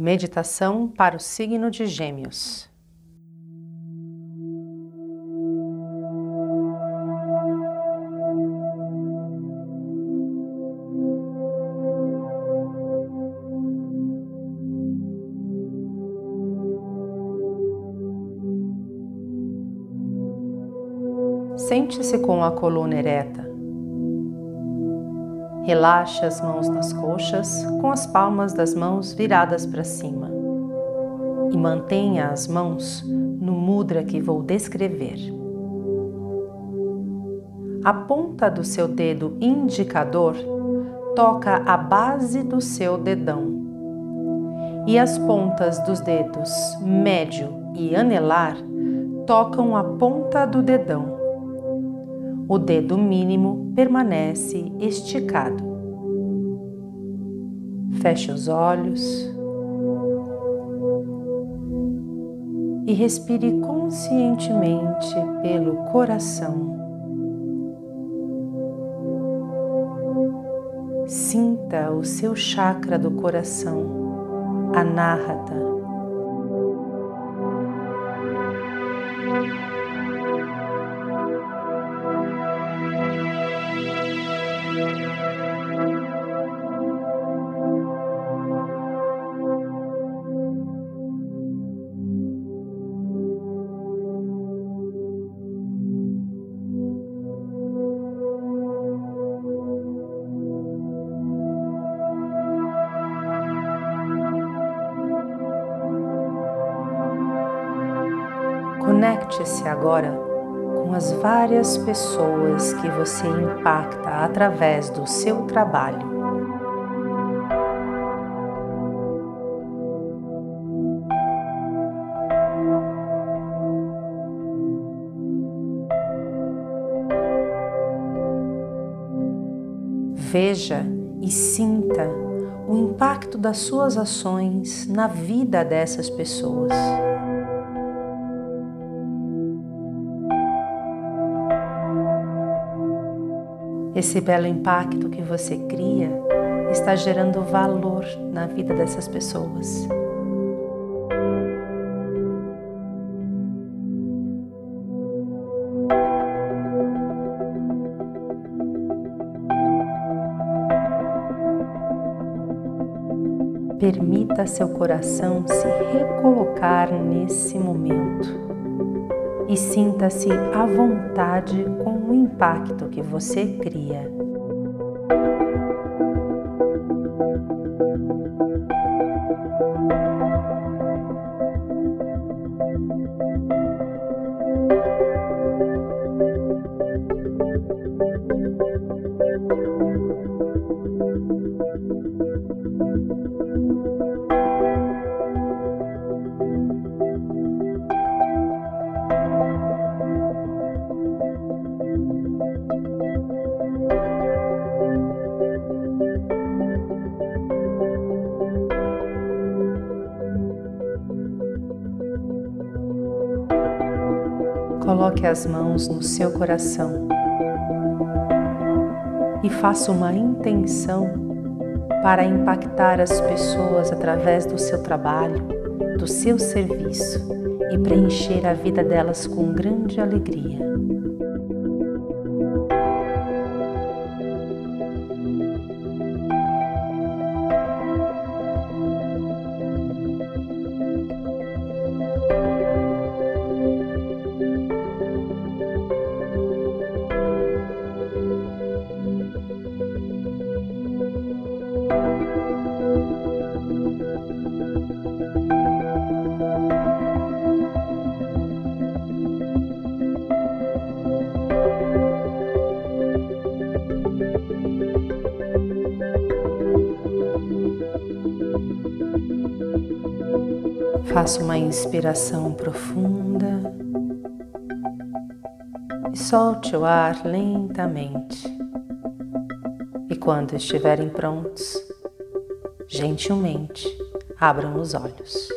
Meditação para o signo de Gêmeos. Sente-se com a coluna ereta Relaxe as mãos nas coxas com as palmas das mãos viradas para cima e mantenha as mãos no mudra que vou descrever. A ponta do seu dedo indicador toca a base do seu dedão e as pontas dos dedos médio e anelar tocam a ponta do dedão o dedo mínimo permanece esticado. Feche os olhos e respire conscientemente pelo coração. Sinta o seu chakra do coração, Anahata. Conecte-se agora com as várias pessoas que você impacta através do seu trabalho. Veja e sinta o impacto das suas ações na vida dessas pessoas. Esse belo impacto que você cria está gerando valor na vida dessas pessoas. Permita seu coração se recolocar nesse momento e sinta-se à vontade com o impacto que você cria. Coloque as mãos no seu coração e faça uma intenção para impactar as pessoas através do seu trabalho, do seu serviço e preencher a vida delas com grande alegria. Thank you. Faça uma inspiração profunda e solte o ar lentamente. E quando estiverem prontos, gentilmente abram os olhos.